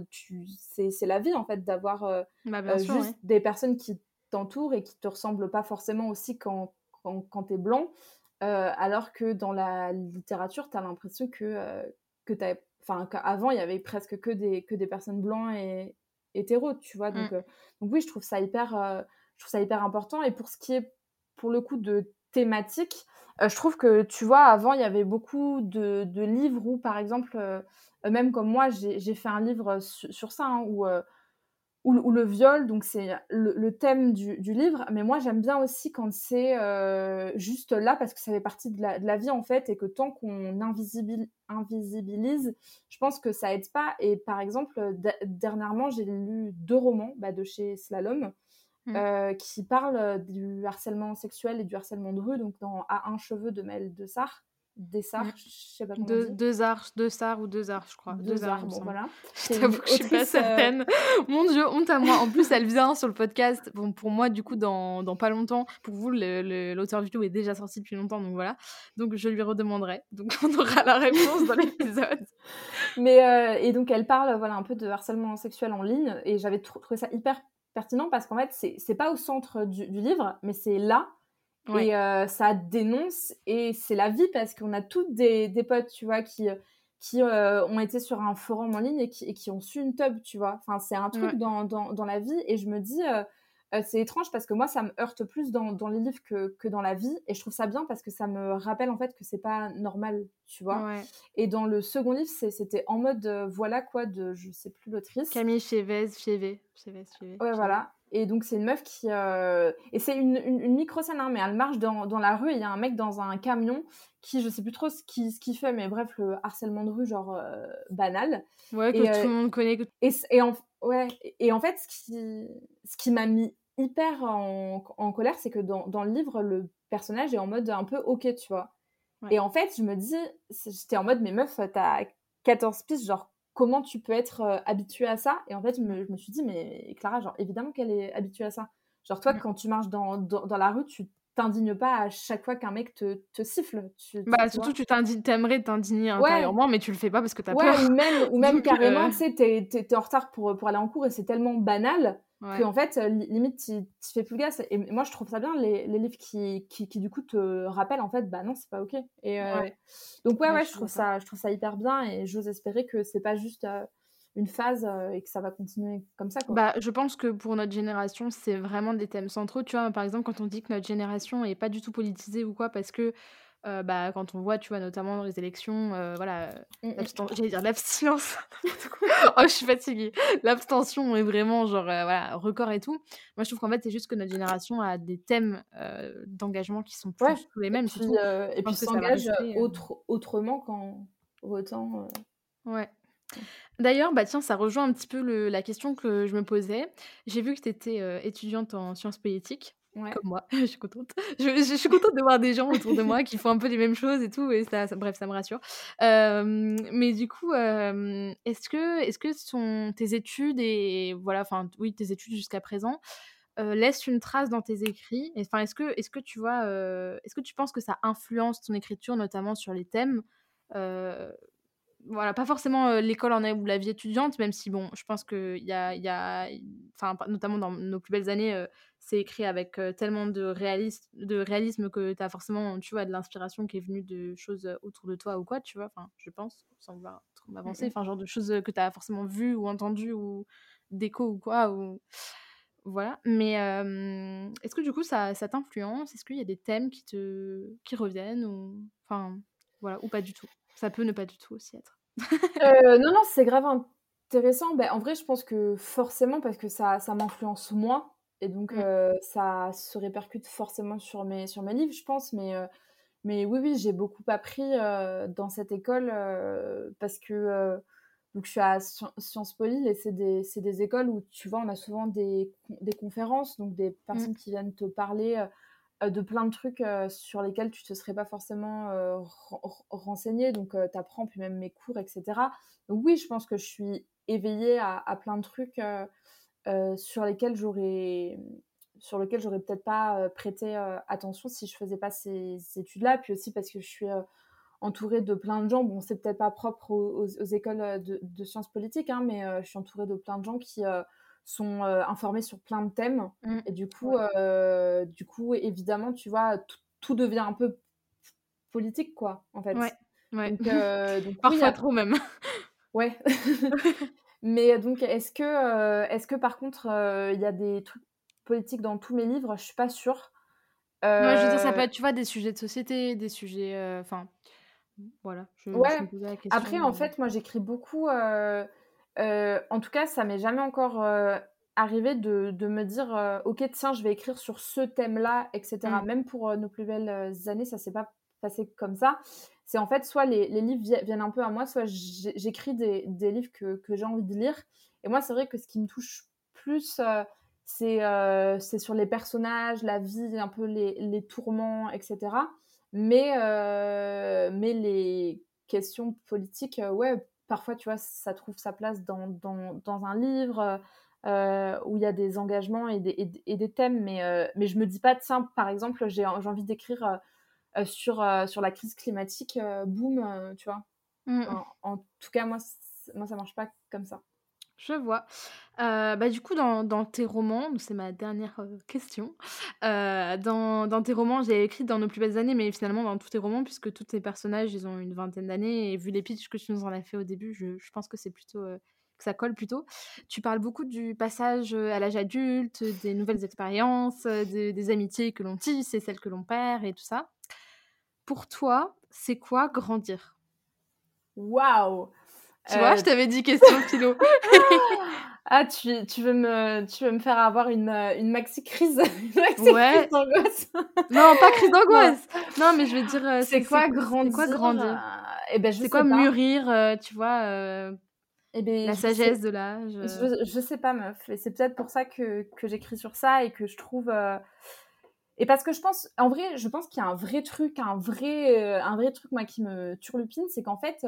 c'est la vie, en fait, d'avoir bah, juste des personnes qui t'entourent et qui te ressemblent pas forcément aussi quand, quand, quand tu es blanc. alors que dans la littérature, tu as l'impression que, que tu enfin avant il y avait presque que des que des personnes blancs et hétéros tu vois donc, mmh. euh, donc oui je trouve ça hyper euh, je trouve ça hyper important et pour ce qui est pour le coup de thématique euh, je trouve que tu vois avant il y avait beaucoup de, de livres où par exemple même comme moi j'ai fait un livre sur, ça hein, où ou, le viol, donc c'est le, thème du, livre. Mais moi, j'aime bien aussi quand c'est euh, juste là, parce que ça fait partie de la, vie, en fait, et que tant qu'on invisibilise, je pense que ça aide pas. Et par exemple, dernièrement, j'ai lu deux romans bah, de chez Slalom. Mmh. Euh, qui parlent du harcèlement sexuel et du harcèlement de rue, donc dans A un cheveu de Mel de Sarre des SAR, je sais pas comment deux, deux arts, deux SAR ou deux arts, je crois. Deux, arts, bon voilà. Je t'avoue que je suis pas euh, certaine. Mon Dieu, honte à moi. En plus, elle vient sur le podcast. Bon, pour moi, du coup, dans, dans pas longtemps. Pour vous, l'auteur vidéo est déjà sorti depuis longtemps, donc voilà. Donc je lui redemanderai. Donc on aura la réponse dans l'épisode. Mais euh, et donc elle parle, voilà, un peu de harcèlement sexuel en ligne, et j'avais trouvé ça hyper pertinent parce qu'en fait, c'est pas au centre du, du livre, mais c'est là et euh, ça dénonce, et c'est la vie parce qu'on a toutes des, des, potes, tu vois, qui, qui euh, ont été sur un forum en ligne et qui, et qui ont su une tub, tu vois. Enfin, c'est un truc dans, dans, dans, la vie, et je me dis, euh, c'est étrange parce que moi, ça me heurte plus dans, dans les livres que, que, dans la vie. Et je trouve ça bien parce que ça me rappelle en fait que c'est pas normal, tu vois. Et dans le second livre, c'était en mode voilà quoi, de je sais plus l'autrice. Camille Chévez, Chévé. Chévez, Ouais, voilà. Et donc, c'est une meuf qui. Euh, et c'est une, une, micro-scène, hein, mais elle marche dans, dans la rue et il y a un mec dans un camion qui, je sais plus trop ce qu'il ce fait, mais bref, le harcèlement de rue, genre banal. Ouais, que tout le monde connaît. Et, et, en, ouais, et en fait, ce qui, ce qui m'a mis hyper en, en colère, c'est que dans, dans, le livre, le personnage est en mode un peu ok, tu vois. Et en fait, je me dis, j'étais en mode, mais meuf, t'as 14 pistes, genre, comment tu peux être euh, habituée à ça Et en fait, je me, je me, suis dit, mais Clara, genre, évidemment qu'elle est habituée à ça. Genre, toi, quand tu marches dans, dans, dans la rue, tu t'indignes pas à chaque fois qu'un mec te, te siffle. Tu, bah, surtout, tu t'aimerais t'indigner intérieurement, mais tu le fais pas parce que t'as peur. Ou même, ou même carrément, euh, tu sais, t'es, es, en retard pour, pour aller en cours et c'est tellement banal que, en fait, limite, tu fais plus gaffe. Et moi, je trouve ça bien, les, les livres qui, qui, qui, du coup, te rappellent, en fait, bah non, c'est pas OK. Et, euh, Donc, ouais, ouais, je, trouve ça, je trouve ça hyper bien et j'ose espérer que c'est pas juste. Euh, une phase et que ça va continuer comme ça. Quoi. Bah, je pense que pour notre génération, c'est vraiment des thèmes centraux. Tu vois, par exemple, quand on dit que notre génération est pas du tout politisée ou quoi, parce que euh, bah, quand on voit, tu vois, notamment dans les élections, euh, voilà, mmh, mmh. j'allais dire l'abstinence. oh, je suis fatiguée. L'abstention est vraiment, genre, euh, voilà, record et tout. Moi, je trouve qu'en fait, c'est juste que notre génération a des thèmes d'engagement qui sont plus les mêmes. Et puis, et puis s'engage autre, autrement qu'en votant. Ouais. D'ailleurs, bah tiens, ça rejoint un petit peu le, la question que je me posais. J'ai vu que tu étais étudiante en sciences politiques. Comme moi, je suis contente. Je, suis contente de voir des gens autour de moi qui font un peu les mêmes choses et tout, et ça, bref, ça me rassure. mais du coup, est-ce que, est-ce que sont tes études et voilà, enfin, oui, tes études jusqu'à présent laissent une trace dans tes écrits? Enfin, est-ce que, est-ce que tu vois, est-ce que tu penses que ça influence ton écriture, notamment sur les thèmes? Voilà, pas forcément l'école en ou la vie étudiante, même si, bon, je pense qu'il y a, y a enfin, notamment dans nos plus belles années, c'est écrit avec tellement de, réalisme, de réalisme que tu as forcément, tu vois, de l'inspiration qui est venue de choses autour de toi ou quoi, tu vois, enfin, je pense, sans vouloir trop m'avancer, enfin, genre de choses que tu as forcément vues ou entendues ou d'écho ou quoi, ou... Voilà, mais est-ce que du coup ça, ça t'influence? Est-ce qu'il y a des thèmes qui te qui reviennent ou enfin voilà ou pas du tout? Ça peut ne pas du tout aussi être. Euh, non, non, c'est grave intéressant. Ben, en vrai, je pense que forcément, parce que ça, ça m'influence moins, et donc mmh. ça se répercute forcément sur mes, sur mes livres, je pense. Mais, mais oui, oui, j'ai beaucoup appris dans cette école parce que donc, je suis à Sciences Po et c'est des, des, écoles où, tu vois, on a souvent des, des conférences, donc des mmh. personnes qui viennent te parler euh, de plein de trucs euh, sur lesquels tu te serais pas forcément euh, renseigné. Donc, tu apprends, puis même mes cours, etc. Donc, oui, je pense que je suis éveillée à, plein de trucs sur lesquels j'aurais sur lesquels j'aurais peut-être pas prêté attention si je faisais pas ces, études-là. Puis aussi parce que je suis entourée de plein de gens. Bon, c'est peut-être pas propre aux, écoles de, sciences politiques, hein, mais je suis entourée de plein de gens qui sont informés sur plein de thèmes. Mmh. Et du coup, du coup, évidemment, tu vois, tout devient un peu politique, quoi, en fait. Ouais. Parfois trop même. ouais. Mais donc, est-ce que, est-ce que par contre, il y a des trucs politiques dans tous mes livres? Je suis pas sûre. Euh... je veux dire, ça peut être, tu vois, des sujets de société, des sujets. Enfin, voilà. Je, ouais. Après, en fait, moi, j'écris beaucoup. En tout cas, ça m'est jamais encore arrivé de, me dire euh, ok tiens je vais écrire sur ce thème-là, etc. Mm. Même pour nos plus belles années, ça s'est pas passé comme ça. C'est en fait soit les, livres viennent un peu à moi, soit j'écris des, livres que, j'ai envie de lire. Et moi, c'est vrai que ce qui me touche plus, c'est sur les personnages, la vie, un peu les, tourments, etc. Mais, mais les questions politiques, ouais, parfois, tu vois, ça trouve sa place dans, un livre euh, où il y a des engagements et des, thèmes, mais, euh, mais je me dis pas, tiens, par exemple, j'ai envie d'écrire euh, sur, sur la crise climatique, boum, tu vois. Mmh. En, tout cas, moi, moi, ça marche pas comme ça. Je vois. bah, du coup, dans, dans tes romans, c'est ma dernière question. dans, dans tes romans, j'ai écrit dans nos plus belles années, mais finalement dans tous tes romans, puisque tous tes personnages, ils ont une vingtaine d'années, et vu les pitchs que tu nous en as fait au début, je, je pense que c'est plutôt que ça colle plutôt. Tu parles beaucoup du passage à l'âge adulte, des nouvelles expériences, des amitiés que l'on tisse et celles que l'on perd et tout ça. Pour toi, c'est quoi grandir? Waouh Tu vois, je t'avais dit question philo. Ah, tu, tu, veux me, tu veux me faire avoir une, une maxi crise, ouais. d'angoisse? Non, pas crise d'angoisse. Non, mais je veux dire, euh, c'est quoi, grandir? quoi grandir? Euh, eh ben, C'est quoi mûrir, euh, tu vois eh ben, La sagesse de l'âge je, je, sais pas, meuf. Et c'est peut-être pour ça que, que j'écris sur ça et que je trouve. Et parce que je pense, en vrai, je pense qu'il y a un vrai truc, un vrai, vrai truc, moi, qui me turlupine, c'est qu'en fait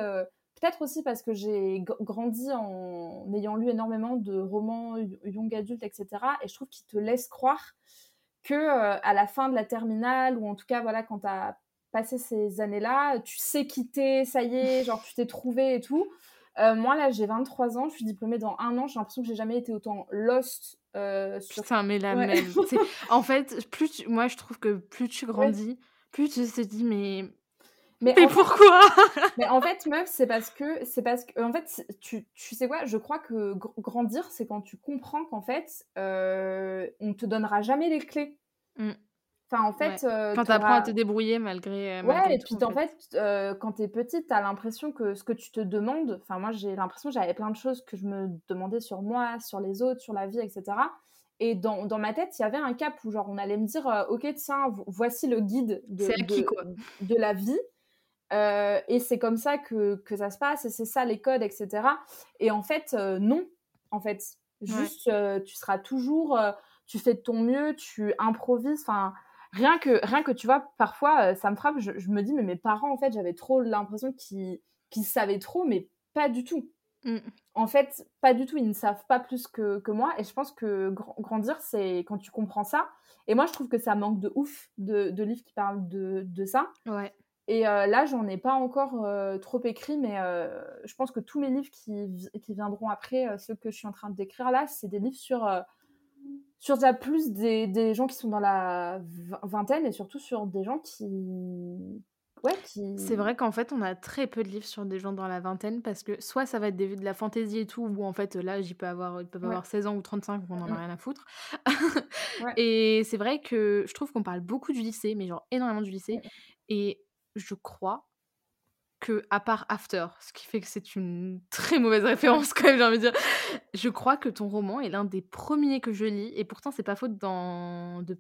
peut-être aussi parce que j'ai grandi en ayant lu énormément de romans young adultes, etc. Et je trouve qu'ils te laissent croire que euh, à la fin de la terminale, ou en tout cas, voilà, quand tu as passé ces années-là, tu sais quitter, ça y est, genre tu t'es trouvé et tout. Euh, moi, là, j'ai 23 ans, je suis diplômée dans un an, j'ai l'impression que j'ai jamais été autant lost euh, sur... Putain, mais la même. en fait, plus moi, je trouve que plus tu grandis, plus tu te dis, mais mais, pourquoi? Mais en fait, meuf, c'est parce que c'est parce que en fait, tu, tu sais quoi? Je crois que grandir, c'est quand tu comprends qu'en fait, euh, on te donnera jamais les clés. Mmh. Enfin, en fait, euh, quand tu apprends à te débrouiller malgré. Euh, ouais, et puis en fait, euh, quand tu es petite, tu as l'impression que ce que tu te demandes, enfin, moi j'ai l'impression que j'avais plein de choses que je me demandais sur moi, sur les autres, sur la vie, etc. Et dans, dans, ma tête, il y avait un cap où genre on allait me dire, ok, tiens, voici le guide de, de, de, la vie. Et c'est comme ça que, que, ça se passe, et c'est ça les codes, etc. Et en fait, non. En fait, juste, tu seras toujours, tu fais de ton mieux, tu improvises. Enfin, rien que, rien que tu vois, parfois, ça me frappe. Je, me dis, mais mes parents, en fait, j'avais trop l'impression qu'ils savaient trop, mais pas du tout. Mmh. En fait, pas du tout. Ils ne savent pas plus que, que moi. Et je pense que grandir, c'est quand tu comprends ça. Et moi, je trouve que ça manque de ouf de, de livres qui parlent de, de ça. Ouais. Et euh, là, j'en ai pas encore euh, trop écrit, mais euh, je pense que tous mes livres qui, qui viendront après, ceux que je suis en train d'écrire là, c'est des livres sur, sur déjà plus des, des, gens qui sont dans la vingtaine et surtout sur des gens qui. Ouais, qui... C'est vrai qu'en fait, on a très peu de livres sur des gens dans la vingtaine parce que soit ça va être de la fantaisie et tout, ou en fait, là, j'y peux avoir, ils peuvent avoir 16 ans ou 35, on en a mmh. rien à foutre. Et c'est vrai que je trouve qu'on parle beaucoup du lycée, mais genre énormément du lycée. Et je crois que, à part After, ce qui fait que c'est une très mauvaise référence quand même, j'ai envie de dire, je crois que ton roman est l'un des premiers que je lis, et pourtant c'est pas faute dans, de,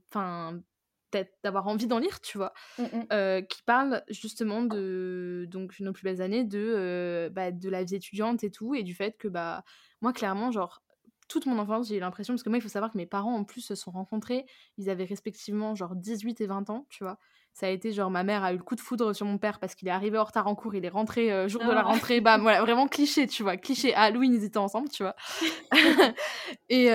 d'avoir envie d'en lire, tu vois, mmh euh, qui parle justement de donc nos plus belles années, de, euh, bah, de la vie étudiante et tout, et du fait que bah moi clairement genre toute mon enfance, j'ai eu l'impression, parce que moi, il faut savoir que mes parents, en plus, se sont rencontrés, ils avaient respectivement genre 18 et 20 ans, tu vois ça a été genre ma mère a eu le coup de foudre sur mon père parce qu'il est arrivé en retard en cours, il est rentré euh, jour de la ah. rentrée, bah voilà, vraiment cliché, tu vois, cliché. À Halloween, ils étaient ensemble, tu vois. et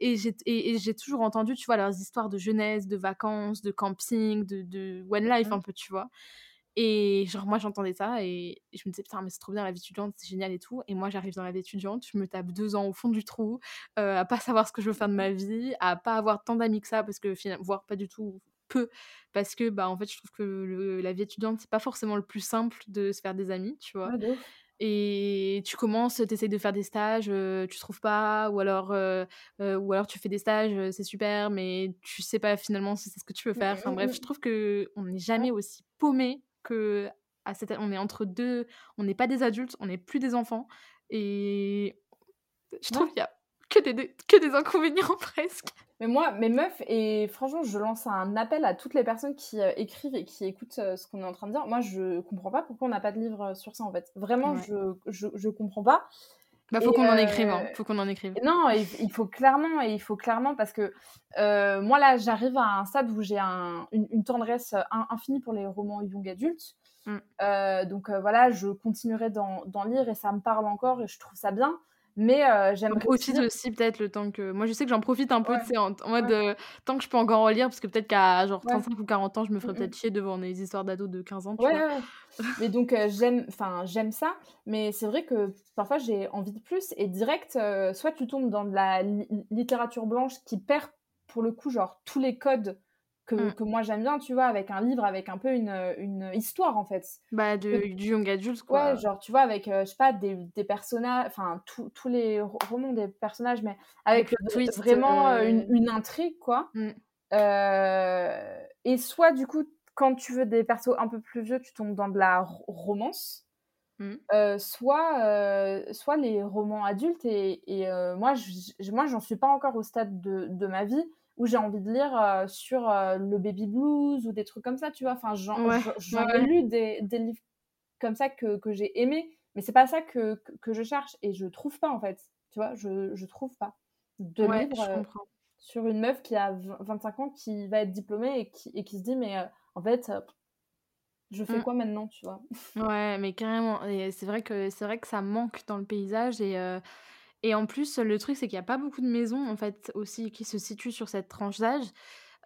et j'ai toujours entendu, tu vois, leurs histoires de jeunesse, de vacances, de camping, de, de one life un peu, tu vois. Et genre, moi, j'entendais ça et je me disais, putain, mais c'est trop bien la vie étudiante, c'est génial et tout. Et moi, j'arrive dans la vie étudiante, je me tape deux ans au fond du trou, euh, à pas savoir ce que je veux faire de ma vie, à pas avoir tant d'amis que ça, parce que, voire pas du tout, peu parce que bah en fait je trouve que la vie étudiante c'est pas forcément le plus simple de se faire des amis tu vois. Et tu commences tu essayes de faire des stages tu trouves pas ou alors ou alors tu fais des stages c'est super mais tu sais pas finalement si c'est ce que tu veux faire. Enfin bref je trouve que on n'est jamais aussi paumé que à cette on est entre deux on n'est pas des adultes on n'est plus des enfants. Et je trouve qu'il y a que des, que des inconvénients presque mais moi, mes meufs, et franchement, je lance un appel à toutes les personnes qui euh, écrivent et qui écoutent euh, ce qu'on est en train de dire. Moi, je comprends pas pourquoi on n'a pas de livre euh, sur ça, en fait. Vraiment, je, je, je, comprends pas. Bah, faut qu'on en écrive, hein. faut qu'on en écrive. Non, il, faut clairement, et il faut clairement, parce que moi, là, j'arrive à un stade où j'ai un, une, tendresse infinie pour les romans young adultes. Mm. donc voilà, je continuerai d'en lire et ça me parle encore et je trouve ça bien. Mais euh, j'aimerais aussi aussi peut-être le temps que moi je sais que j'en profite un peu en, mode euh, tant que je peux encore en lire parce que peut-être qu'à genre 35 ou 40 ans je me ferais mmh peut-être chier devant des histoires d'ados de 15 ans tu ouais, mais donc euh, j'aime enfin j'aime ça mais c'est vrai que parfois j'ai envie de plus et direct soit tu tombes dans de la littérature blanche qui perd pour le coup genre tous les codes que, Mmh. que moi j'aime bien, tu vois, avec un livre, avec un peu une, une histoire en fait. Bah, Que- de du young adult, Ouais, quoi. genre, tu vois, avec, euh, je sais pas, des, des personnages, enfin, tous les ro- romans des personnages, mais avec vraiment euh, une, heu une intrigue, quoi. Euh, et soit, du coup, quand tu veux des persos un peu plus vieux, tu tombes dans de la ro- romance. Mmh. Euh, soit, euh, soit les romans adultes. Et, et, euh, moi, moi, j'en suis pas encore au stade de, de ma vie où j'ai envie de lire euh, sur euh, le baby blues ou des trucs comme ça, tu vois. Enfin, j'en Ouais, ai lu des, des livres comme ça que, que j'ai aimé, mais c'est pas ça que, que, que je cherche et je trouve pas en fait. Tu vois, je, je trouve pas de Ouais, livres euh, sur une meuf qui a v- 25 ans qui va être diplômée et qui, et qui se dit, mais en fait, je fais Mmh. quoi maintenant, tu vois? Ouais, mais carrément et c'est vrai que c'est vrai que ça manque dans le paysage et et en plus, le truc, c'est qu'il y a pas beaucoup de maisons, en fait, aussi qui se situent sur cette tranche d'âge.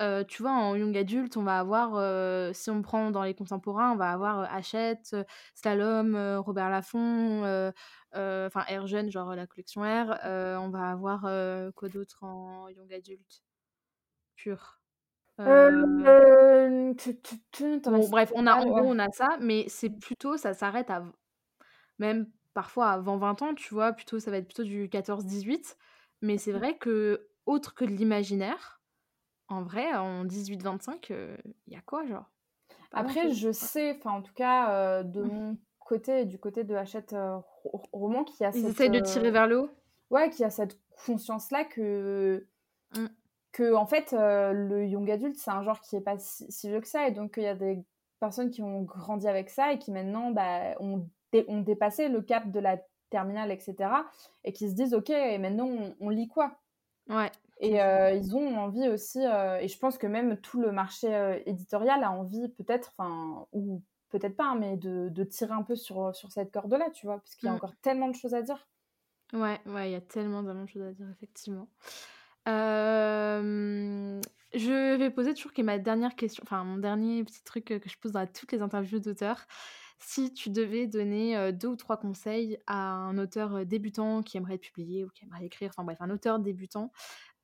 Heu, tu vois, en young adulte, on va avoir, heu, si on prend dans les contemporains, on va avoir, heu, Hachette, Slalom, Robert Laffont, enfin R Jeune, genre la collection R. Heu, on va avoir, quoi d'autre en young adulte? Pur? Euh, Bon, bref, on a en gros, on a ça, mais c'est plutôt ça s'arrête à même parfois avant 20 ans, tu vois? Plutôt ça va être plutôt du 14-18, mais c'est vrai que autre que de l'imaginaire, en vrai, en 18-25, heu, il y a quoi, genre? Après, je sais, enfin, en tout cas, euh, de Mmh. mon côté du côté de Hachette euh, Ro- Roman, qui a Ils cette, essayent de tirer euh, vers le haut? ouais, qui a cette conscience-là que, Mmh. que, en fait, euh, le young adulte, c'est un genre qui est pas si, si vieux que ça, et donc il y a des personnes qui ont grandi avec ça et qui maintenant bah, ont, ont dépassé le cap de la terminale, etc., et qui se disent, ok, et maintenant on, on lit quoi? Ouais, Et euh, ils ont envie aussi, euh, et je pense que même tout le marché euh, éditorial a envie peut-être, enfin, ou peut-être pas, hein, mais de, de tirer un peu sur, sur cette corde-là, tu vois, parce qu'il y a Mmh. encore tellement de choses à dire. Ouais, ouais, il y a tellement, tellement de choses à dire, effectivement. Je vais poser toujours qui est ma dernière question, enfin mon dernier petit truc, que je pose dans toutes les interviews d'auteurs. Si tu devais donner, heu, 2 ou 3 conseils à un auteur, débutant qui aimerait publier ou qui aimerait écrire, enfin bref, un auteur débutant,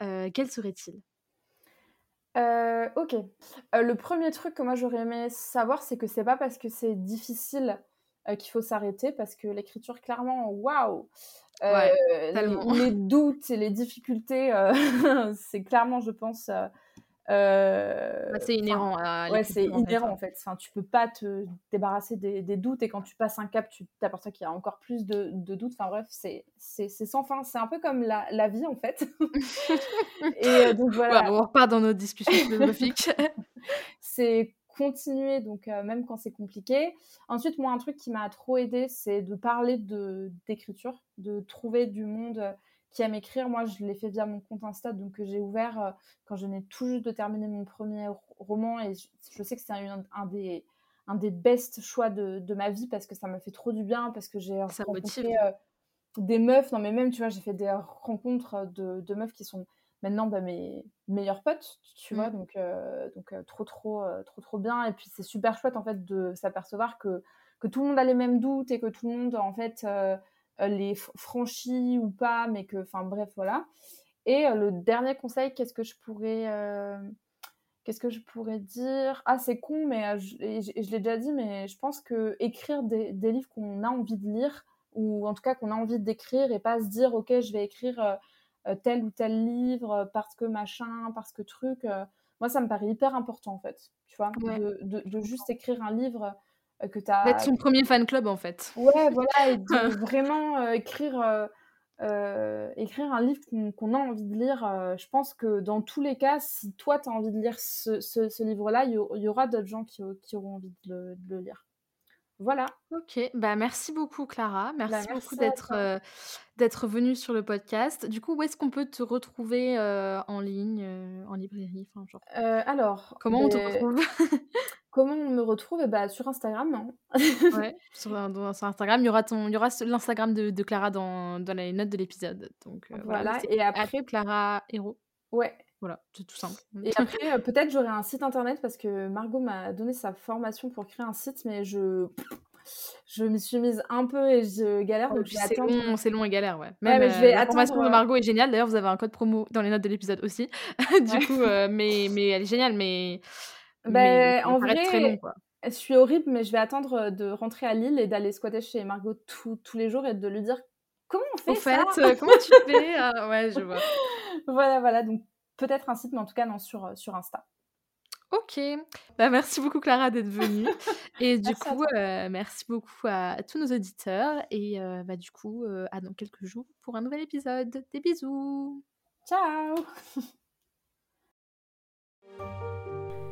heu, quels seraient-ils? Euh, ok. Euh, le premier truc que moi j'aurais aimé savoir, c'est que c'est pas parce que c'est difficile euh, qu'il faut s'arrêter, parce que l'écriture, clairement, waouh! Euh, Ouais, les, doutes et les difficultés, euh, c'est clairement, je pense, euh, c'est inhérent à ouais, c'est inhérent en fait. Enfin, tu peux pas te débarrasser des, des doutes et quand tu passes un cap, tu t'aperçois qu'il y a encore plus de, de doutes. Enfin bref, c'est c'est- c'est sans fin. C'est un peu comme la, la vie en fait. et euh, donc voilà, Waouh, on repart dans nos discussions philosophiques. c'est continuer, donc euh, même quand c'est compliqué. Ensuite, moi, un truc qui m'a trop aidé, c'est de parler de d'écriture, de trouver du monde qui aime écrire. Moi, je l'ai fait via mon compte Insta, donc que j'ai ouvert euh, quand je venais tout juste de terminer mon premier ro- roman, et je, je sais que c'est un, un des un des best choix de, de ma vie parce que ça m'a fait trop du bien, parce que j'ai rencontré euh, des meufs, non mais même, tu vois, j'ai fait des rencontres de, de meufs qui sont maintenant bah, mes meilleurs potes, tu vois, Mmh. donc, euh, donc euh, trop, trop, euh, trop, trop bien. Et puis c'est super chouette, en fait, de s'apercevoir que, que tout le monde a les mêmes doutes et que tout le monde, en fait, euh, euh, les f- franchit ou pas, mais que, enfin, bref, voilà. Et euh, le dernier conseil, qu'est-ce que je pourrais... euh, Qu'est-ce que je pourrais dire? Ah, c'est con, mais euh, je, l'ai déjà dit, mais je pense que écrire des, des livres qu'on a envie de lire, ou en tout cas qu'on a envie d'écrire, et pas se dire, ok, je vais écrire euh, euh, tel ou tel livre euh, parce que machin, parce que truc. euh, moi, ça me paraît hyper important, en fait, tu vois, Ouais, de, juste écrire un livre euh, que tu D'être as... son premier fan club, en fait. Ouais, voilà, et de vraiment euh, écrire... euh, euh, écrire un livre qu'on a envie de lire, euh, je pense que dans tous les cas, si toi tu as envie de lire ce, ce- ce livre-là, il y, aura d'autres gens qui, qui auront envie de le, de le lire. Voilà. OK, bah, merci beaucoup Clara. Bah, Merci beaucoup d'être, venue sur le podcast. Du coup, où est-ce qu'on peut te retrouver, en ligne, en librairie? Enfin, genre, Euh, alors, comment on te ben, retrouve? comment on me retrouve Eh ben, Sur Instagram. hein. Ouais, sur un dans sur Instagram, il y aura ton il y aura ce l'Instagram de de Clara dans dans les notes de l'épisode. Donc, heu, voilà, voilà. c'est Et après, @ClaraHérault. ouais. Voilà, c'est tout simple. Et après, euh, peut-être j'aurai un site internet parce que Margot m'a donné sa formation pour créer un site, mais je je me suis mise un peu et je galère. Oh, donc c'est long, c'est long et galère, ouais. Même, mais je vais la attendre. formation de Margot est géniale. D'ailleurs, vous avez un code promo dans les notes de l'épisode aussi. du coup, mais, mais elle est géniale, mais. Ben, en vrai, très long, quoi. je suis horrible, mais je vais attendre de rentrer à Lille et d'aller squatter chez Margot tous les jours et de lui dire comment on fait Au ça fait, comment tu fais? Ah, Ouais, je vois. voilà, voilà. Donc peut-être un site, mais en tout cas non sur sur Insta. Ok, bah, merci beaucoup Clara d'être venue. Et du coup, euh, merci beaucoup à tous nos auditeurs. Et euh, bah, du coup, euh, à dans quelques jours pour un nouvel épisode. Des bisous. Ciao.